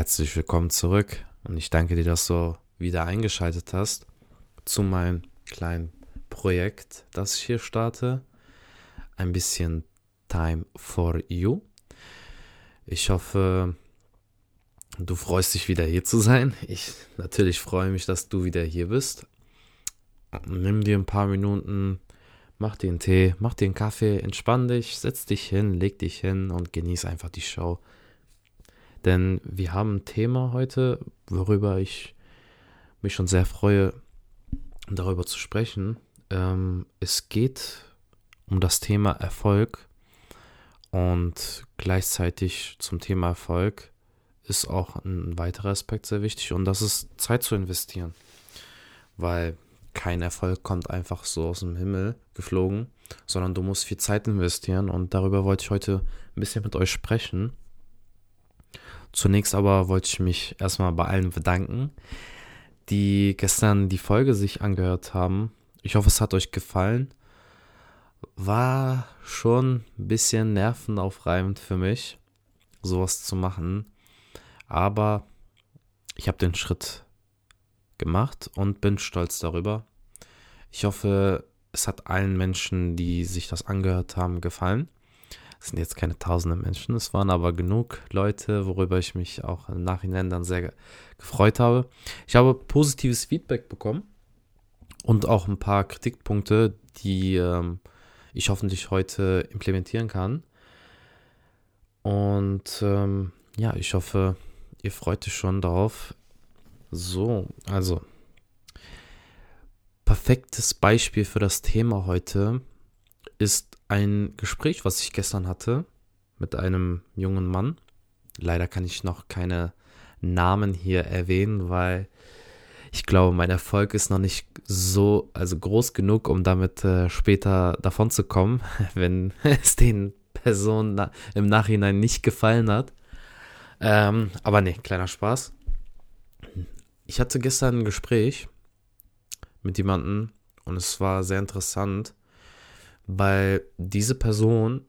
Herzlich willkommen zurück und ich danke dir, dass du wieder eingeschaltet hast zu meinem kleinen Projekt, das ich hier starte. Ein bisschen Time for You. Ich hoffe, du freust dich wieder hier zu sein. Ich natürlich freue mich, dass du wieder hier bist. Nimm dir ein paar Minuten, mach dir einen Tee, mach dir einen Kaffee, entspann dich, setz dich hin, leg dich hin und genieß einfach die Show denn wir haben ein Thema heute, worüber ich mich schon sehr freue, darüber zu sprechen. Ähm, es geht um das Thema Erfolg und gleichzeitig zum Thema Erfolg ist auch ein weiterer Aspekt sehr wichtig und das ist Zeit zu investieren. Weil kein Erfolg kommt einfach so aus dem Himmel geflogen, sondern du musst viel Zeit investieren und darüber wollte ich heute ein bisschen mit euch sprechen. Zunächst aber wollte ich mich erstmal bei allen bedanken, die gestern die Folge sich angehört haben. Ich hoffe, es hat euch gefallen. War schon ein bisschen nervenaufreibend für mich, sowas zu machen. Aber ich habe den Schritt gemacht und bin stolz darüber. Ich hoffe, es hat allen Menschen, die sich das angehört haben, gefallen. Es sind jetzt keine tausende Menschen, es waren aber genug Leute, worüber ich mich auch im Nachhinein dann sehr gefreut habe. Ich habe positives Feedback bekommen und auch ein paar Kritikpunkte, die ähm, ich hoffentlich heute implementieren kann. Und ähm, ja, ich hoffe, ihr freut euch schon darauf. So, also perfektes Beispiel für das Thema heute ist ein Gespräch, was ich gestern hatte mit einem jungen Mann. Leider kann ich noch keine Namen hier erwähnen, weil ich glaube, mein Erfolg ist noch nicht so, also groß genug, um damit äh, später davon zu kommen, wenn es den Personen na im Nachhinein nicht gefallen hat. Ähm, aber nee, kleiner Spaß. Ich hatte gestern ein Gespräch mit jemandem und es war sehr interessant, weil diese Person,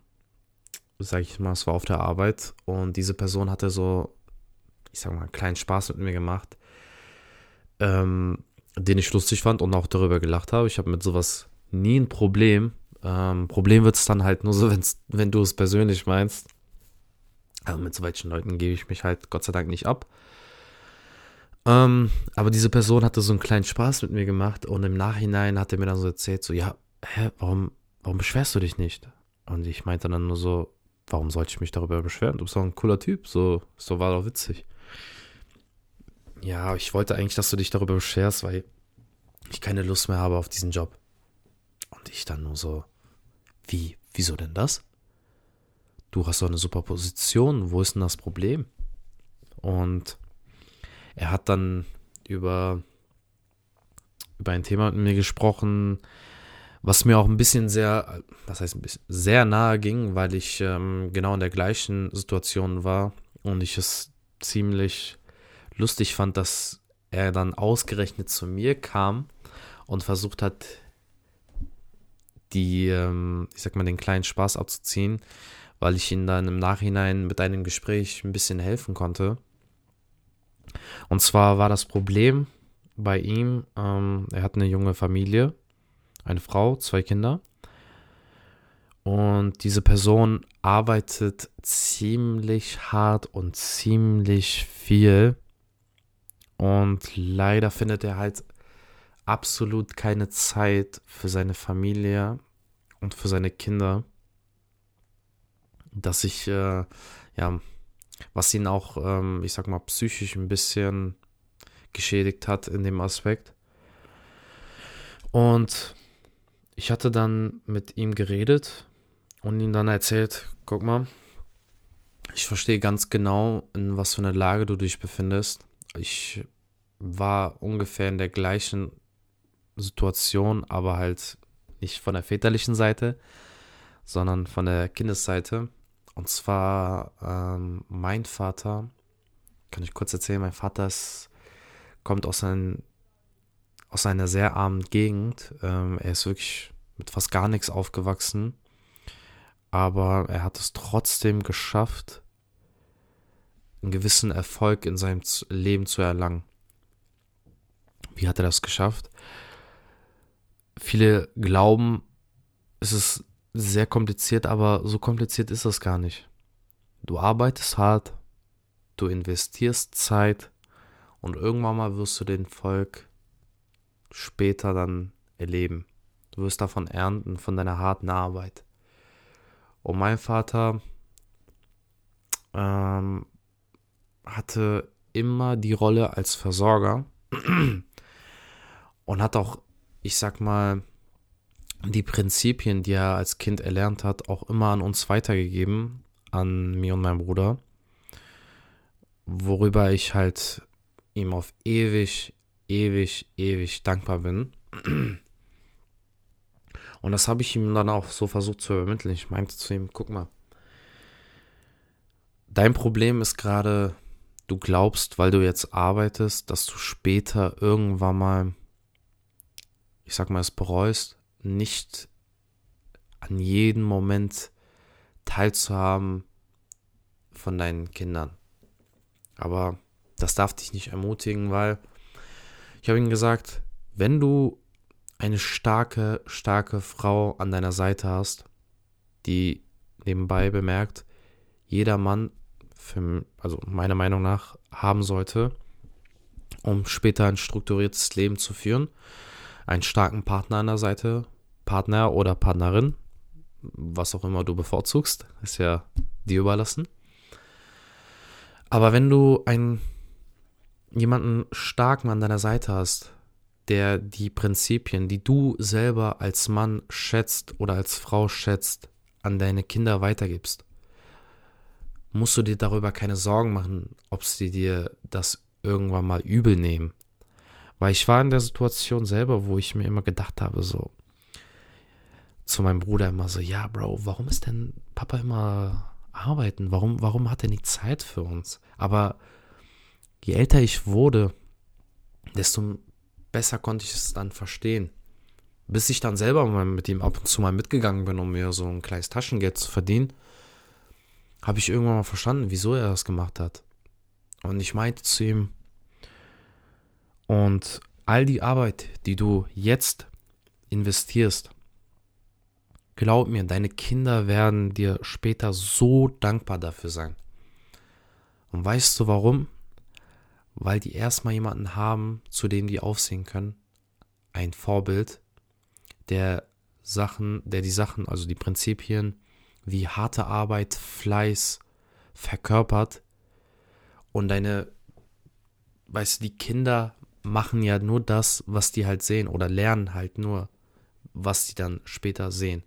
sage ich mal, es war auf der Arbeit und diese Person hatte so, ich sag mal, einen kleinen Spaß mit mir gemacht, ähm, den ich lustig fand und auch darüber gelacht habe. Ich habe mit sowas nie ein Problem. Ähm, Problem wird es dann halt nur so, wenn's, wenn du es persönlich meinst. Also mit solchen Leuten gebe ich mich halt Gott sei Dank nicht ab. Ähm, aber diese Person hatte so einen kleinen Spaß mit mir gemacht und im Nachhinein hat er mir dann so erzählt, so, ja, hä, warum, warum beschwerst du dich nicht? Und ich meinte dann nur so, warum sollte ich mich darüber beschweren? Du bist doch ein cooler Typ, so, so war doch witzig. Ja, ich wollte eigentlich, dass du dich darüber beschwerst, weil ich keine Lust mehr habe auf diesen Job. Und ich dann nur so, wie, wieso denn das? Du hast doch eine super Position, wo ist denn das Problem? Und er hat dann über, über ein Thema mit mir gesprochen, was mir auch ein bisschen sehr, was heißt ein bisschen, sehr nahe ging, weil ich ähm, genau in der gleichen Situation war und ich es ziemlich lustig fand, dass er dann ausgerechnet zu mir kam und versucht hat, die, ähm, ich sag mal, den kleinen Spaß abzuziehen, weil ich ihm dann im Nachhinein mit einem Gespräch ein bisschen helfen konnte. Und zwar war das Problem bei ihm, ähm, er hat eine junge Familie eine Frau, zwei Kinder. Und diese Person arbeitet ziemlich hart und ziemlich viel. Und leider findet er halt absolut keine Zeit für seine Familie und für seine Kinder. Dass ich, äh, ja, was ihn auch, ähm, ich sag mal, psychisch ein bisschen geschädigt hat in dem Aspekt. Und ich hatte dann mit ihm geredet und ihm dann erzählt, guck mal, ich verstehe ganz genau, in was für einer Lage du dich befindest. Ich war ungefähr in der gleichen Situation, aber halt nicht von der väterlichen Seite, sondern von der Kindesseite. Und zwar ähm, mein Vater, kann ich kurz erzählen, mein Vater ist, kommt aus einem aus einer sehr armen Gegend. Ähm, er ist wirklich mit fast gar nichts aufgewachsen. Aber er hat es trotzdem geschafft, einen gewissen Erfolg in seinem Leben zu erlangen. Wie hat er das geschafft? Viele glauben, es ist sehr kompliziert, aber so kompliziert ist das gar nicht. Du arbeitest hart, du investierst Zeit und irgendwann mal wirst du den Erfolg später dann erleben. Du wirst davon ernten, von deiner harten Arbeit. Und mein Vater ähm, hatte immer die Rolle als Versorger und hat auch, ich sag mal, die Prinzipien, die er als Kind erlernt hat, auch immer an uns weitergegeben, an mir und meinem Bruder, worüber ich halt ihm auf ewig, ewig, ewig dankbar bin. Und das habe ich ihm dann auch so versucht zu übermitteln. Ich meinte zu ihm, guck mal, dein Problem ist gerade, du glaubst, weil du jetzt arbeitest, dass du später irgendwann mal, ich sag mal, es bereust, nicht an jedem Moment teilzuhaben von deinen Kindern. Aber das darf dich nicht ermutigen, weil ich habe ihm gesagt, wenn du eine starke, starke Frau an deiner Seite hast, die nebenbei bemerkt, jeder Mann, für, also meiner Meinung nach, haben sollte, um später ein strukturiertes Leben zu führen, einen starken Partner an der Seite, Partner oder Partnerin, was auch immer du bevorzugst, ist ja dir überlassen. Aber wenn du einen jemanden starken an deiner Seite hast, der die Prinzipien, die du selber als Mann schätzt oder als Frau schätzt, an deine Kinder weitergibst, musst du dir darüber keine Sorgen machen, ob sie dir das irgendwann mal übel nehmen. Weil ich war in der Situation selber, wo ich mir immer gedacht habe, so zu meinem Bruder immer so, ja, Bro, warum ist denn Papa immer arbeiten? Warum, warum hat er nicht Zeit für uns? Aber je älter ich wurde, desto besser konnte ich es dann verstehen. Bis ich dann selber mal mit ihm ab und zu mal mitgegangen bin, um mir so ein kleines Taschengeld zu verdienen, habe ich irgendwann mal verstanden, wieso er das gemacht hat. Und ich meinte zu ihm, und all die Arbeit, die du jetzt investierst, glaub mir, deine Kinder werden dir später so dankbar dafür sein. Und weißt du warum? Weil die erstmal jemanden haben, zu dem die aufsehen können. Ein Vorbild, der Sachen, der die Sachen, also die Prinzipien wie harte Arbeit, Fleiß verkörpert. Und deine, weißt du, die Kinder machen ja nur das, was die halt sehen oder lernen halt nur, was sie dann später sehen.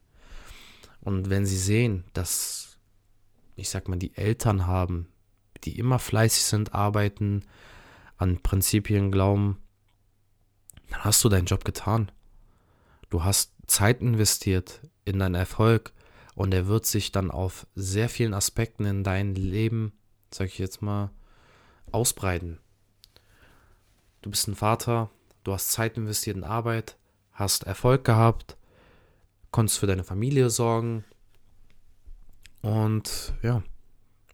Und wenn sie sehen, dass, ich sag mal, die Eltern haben, die immer fleißig sind, arbeiten, an Prinzipien glauben, dann hast du deinen Job getan. Du hast Zeit investiert in deinen Erfolg und er wird sich dann auf sehr vielen Aspekten in dein Leben, sag ich jetzt mal, ausbreiten. Du bist ein Vater, du hast Zeit investiert in Arbeit, hast Erfolg gehabt, konntest für deine Familie sorgen und ja,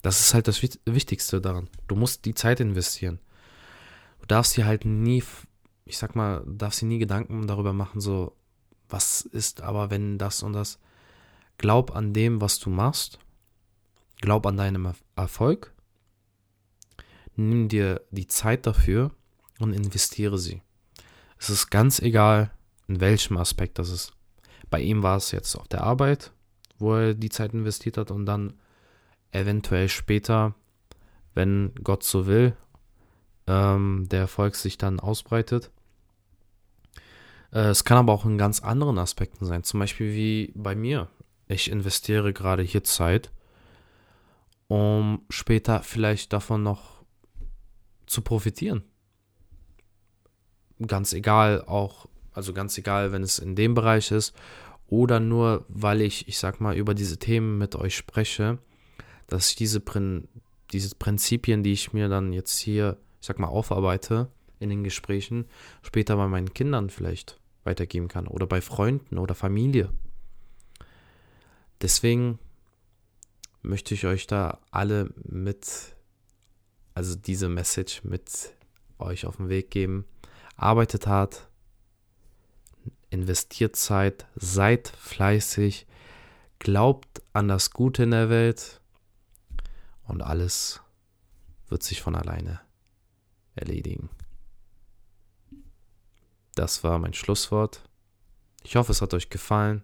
das ist halt das Wichtigste daran. Du musst die Zeit investieren darfst dir halt nie, ich sag mal, darfst dir nie Gedanken darüber machen, so, was ist aber, wenn das und das. Glaub an dem, was du machst. Glaub an deinem Erfolg. Nimm dir die Zeit dafür und investiere sie. Es ist ganz egal, in welchem Aspekt das ist. Bei ihm war es jetzt auf der Arbeit, wo er die Zeit investiert hat und dann eventuell später, wenn Gott so will ähm, der Erfolg sich dann ausbreitet. Äh, es kann aber auch in ganz anderen Aspekten sein, zum Beispiel wie bei mir. Ich investiere gerade hier Zeit, um später vielleicht davon noch zu profitieren. Ganz egal, auch, also ganz egal, wenn es in dem Bereich ist oder nur, weil ich, ich sag mal, über diese Themen mit euch spreche, dass ich diese, Prin diese Prinzipien, die ich mir dann jetzt hier ich sag mal, aufarbeite in den Gesprächen, später bei meinen Kindern vielleicht weitergeben kann oder bei Freunden oder Familie. Deswegen möchte ich euch da alle mit also diese Message mit euch auf den Weg geben. Arbeitet hart, investiert Zeit, seid fleißig, glaubt an das Gute in der Welt und alles wird sich von alleine erledigen. Das war mein Schlusswort. Ich hoffe, es hat euch gefallen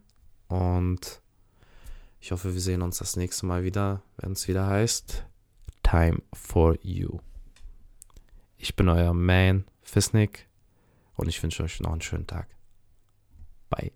und ich hoffe, wir sehen uns das nächste Mal wieder, wenn es wieder heißt Time for You. Ich bin euer Man Fisnik und ich wünsche euch noch einen schönen Tag. Bye.